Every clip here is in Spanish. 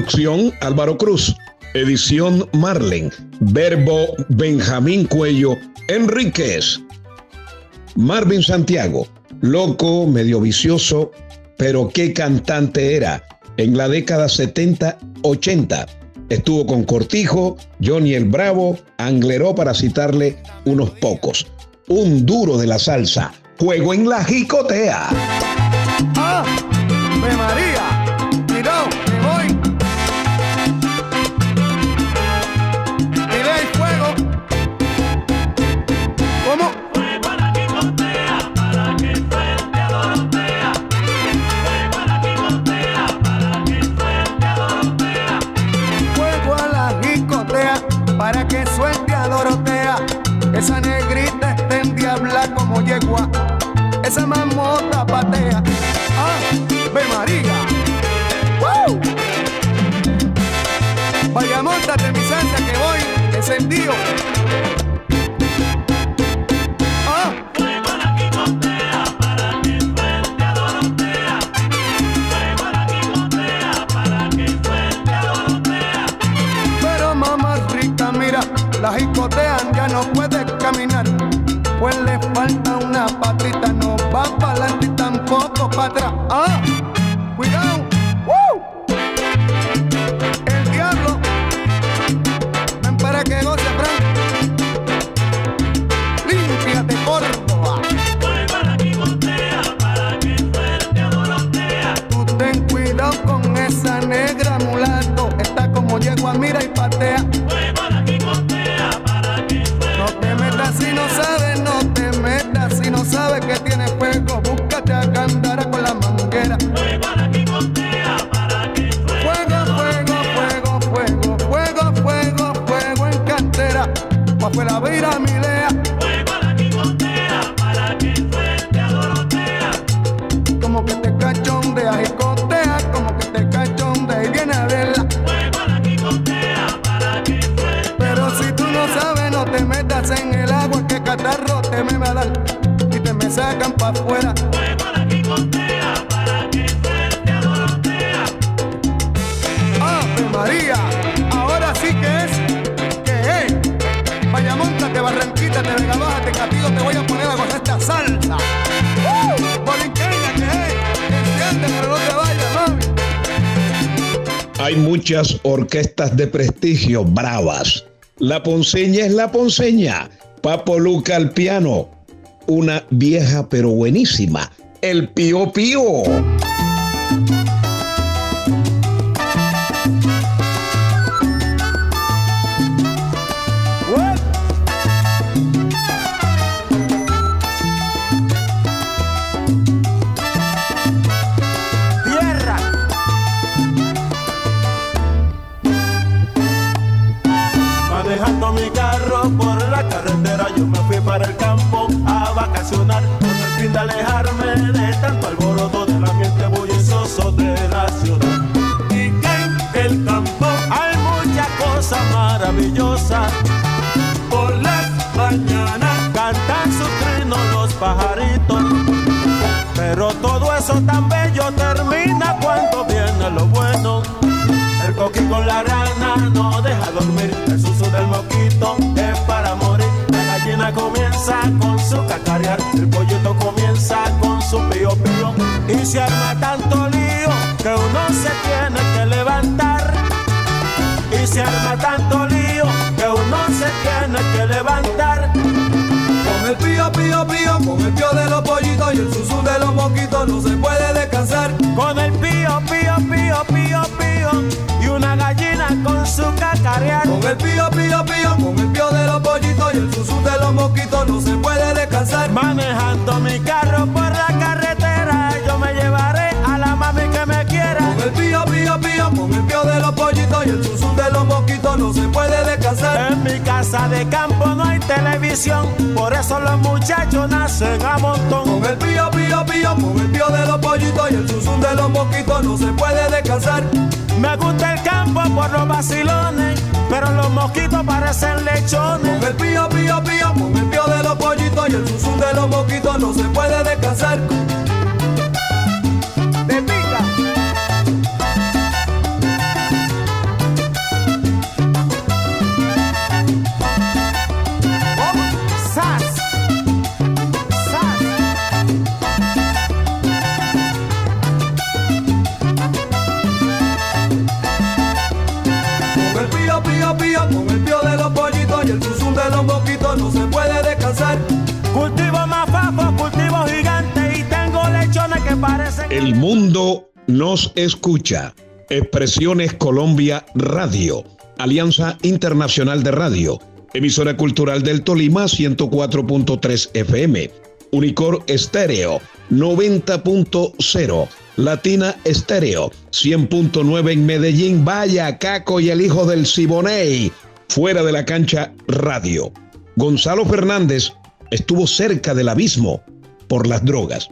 Producción Álvaro Cruz. Edición Marlen. Verbo Benjamín Cuello Enríquez. Marvin Santiago. Loco, medio vicioso, pero qué cantante era. En la década 70-80 estuvo con Cortijo, Johnny el Bravo, Angleró para citarle unos pocos. Un duro de la salsa. Juego en la jicotea. ¡Ah! Barranquita, te voy a poner a gozar esta salsa. ¡Uh! Borinqueña, que es. Enciende, pero no te vayas, mami. Hay muchas orquestas de prestigio bravas. La Ponceña es la Ponceña. Papo Luca al piano. Una vieja pero buenísima. El Pío Pío. Por las mañanas cantan sus trinos los pajaritos. Pero todo eso tan bello termina cuando viene lo bueno. El coqui con la rana no deja dormir. El suso del moquito es para morir. La gallina comienza con su cacarear. El pollito comienza con su pío pío. Y se arma tanto lío que uno se tiene que levantar. Y se arma tanto lío uno se tiene que levantar. Con el pío, pío, pío, con el pío de los pollitos y el susu de los moquitos no se puede descansar. Con el pío, pío, pío, pío, pío. Y una gallina con su caca cacarear. Con el pío, pío, pío, con el pío de los pollitos y el susu de los mosquitos no se puede descansar. Manejando mi carro por la carretera, yo me llevaré a la mami que me quiera. Con el pío, pío, pío, con el pío de los pollitos y el susu de los mosquitos no se puede descansar. Casa de campo no hay televisión, por eso los muchachos nacen a montón. Con el pío, pío, pío, con el pío de los pollitos y el susu de los mosquitos no se puede descansar. Me gusta el campo por los vacilones, pero los mosquitos parecen Con lechones. el pío, pío, pío, con el pío de los pollitos y el susu de los mosquitos no se puede descansar. El mundo nos escucha. Expresiones Colombia Radio. Alianza Internacional de Radio. Emisora Cultural del Tolima 104.3 FM. Unicor Estéreo 90.0. Latina Estéreo 100.9 en Medellín. Vaya, Caco y el hijo del Siboney. Fuera de la cancha Radio. Gonzalo Fernández estuvo cerca del abismo por las drogas.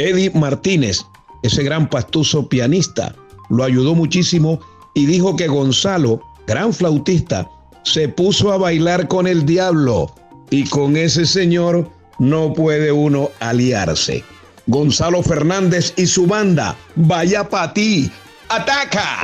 Eddie Martínez, ese gran pastuso pianista, lo ayudó muchísimo y dijo que Gonzalo, gran flautista, se puso a bailar con el diablo y con ese señor no puede uno aliarse. Gonzalo Fernández y su banda, vaya pa' ti, ataca.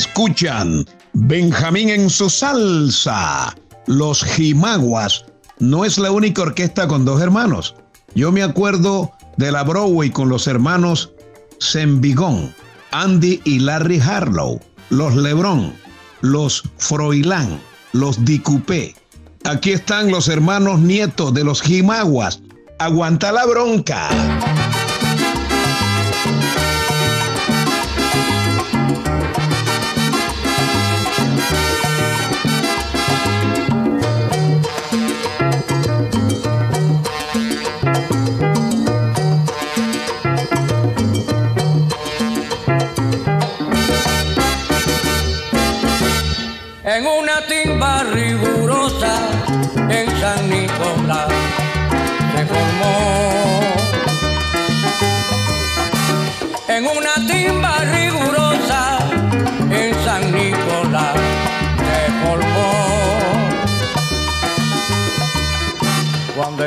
Escuchan Benjamín en su salsa. Los Jimaguas no es la única orquesta con dos hermanos. Yo me acuerdo de la Broadway con los hermanos Sembigón, Andy y Larry Harlow, los Lebron, los Froilán, los Dicupé. Aquí están los hermanos nietos de los Jimaguas. Aguanta la bronca.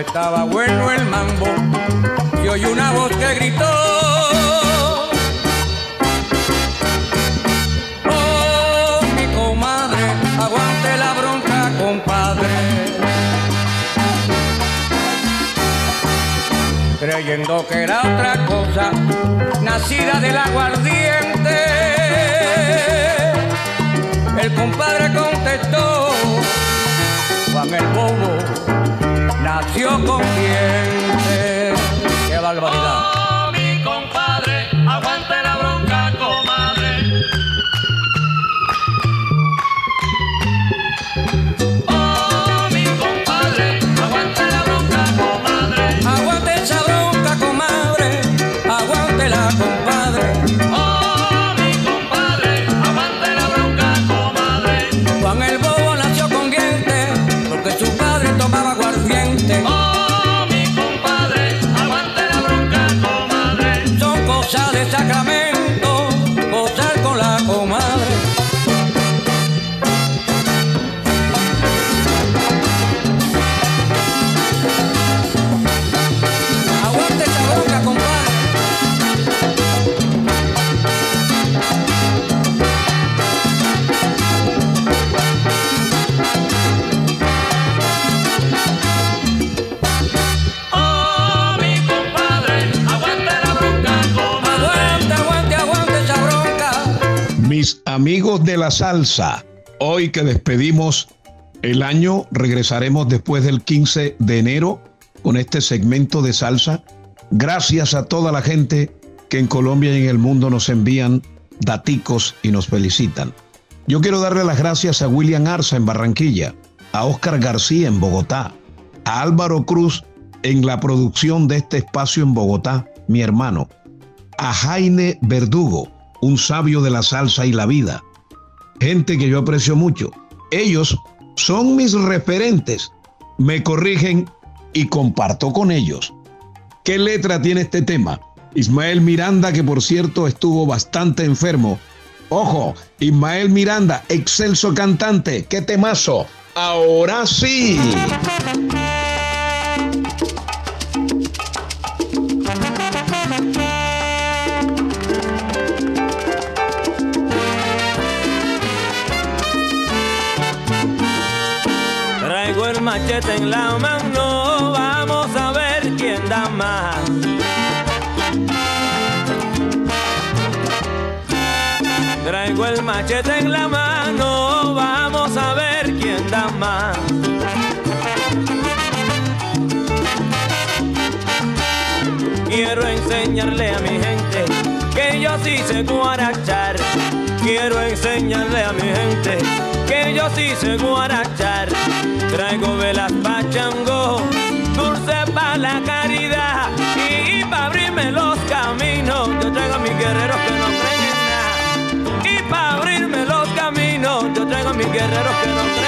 Estaba bueno el mambo, y oí una voz que gritó. Oh, mi comadre, aguante la bronca, compadre. Creyendo que era otra cosa, nacida del aguardiente. El compadre boca. De la salsa, hoy que despedimos el año, regresaremos después del 15 de enero con este segmento de salsa. Gracias a toda la gente que en Colombia y en el mundo nos envían daticos y nos felicitan. Yo quiero darle las gracias a William Arza en Barranquilla, a Oscar García en Bogotá, a Álvaro Cruz en la producción de este espacio en Bogotá, mi hermano, a Jaime Verdugo, un sabio de la salsa y la vida. Gente que yo aprecio mucho. Ellos son mis referentes. Me corrigen y comparto con ellos. ¿Qué letra tiene este tema? Ismael Miranda, que por cierto estuvo bastante enfermo. Ojo, Ismael Miranda, excelso cantante. ¡Qué temazo! Ahora sí. Machete en la mano, vamos a ver quién da más. Traigo el machete en la mano, vamos a ver quién da más. Quiero enseñarle a mi gente que yo sí sé guarachar. Quiero enseñarle a mi gente que yo sí sé guarachar. Traigo velas pa' chango, dulce pa' la caridad y, pa' abrirme los caminos. Yo traigo a mis guerreros que no creen en nada. Y pa' abrirme los caminos, yo traigo a mis guerreros que no creen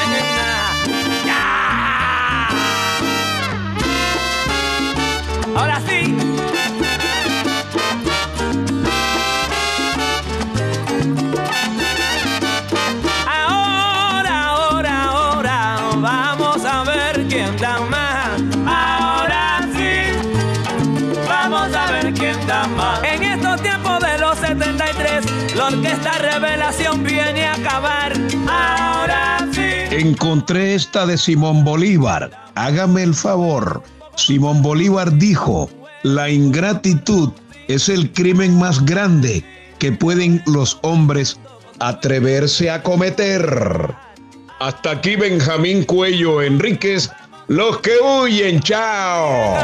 Encontré esta de Simón Bolívar. Hágame el favor. Simón Bolívar dijo, la ingratitud es el crimen más grande que pueden los hombres atreverse a cometer. Hasta aquí Benjamín Cuello Enríquez, los que huyen, chao.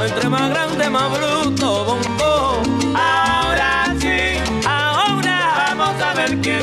Entre más grande, más bruto. Ahora sí, ahora vamos a ver quién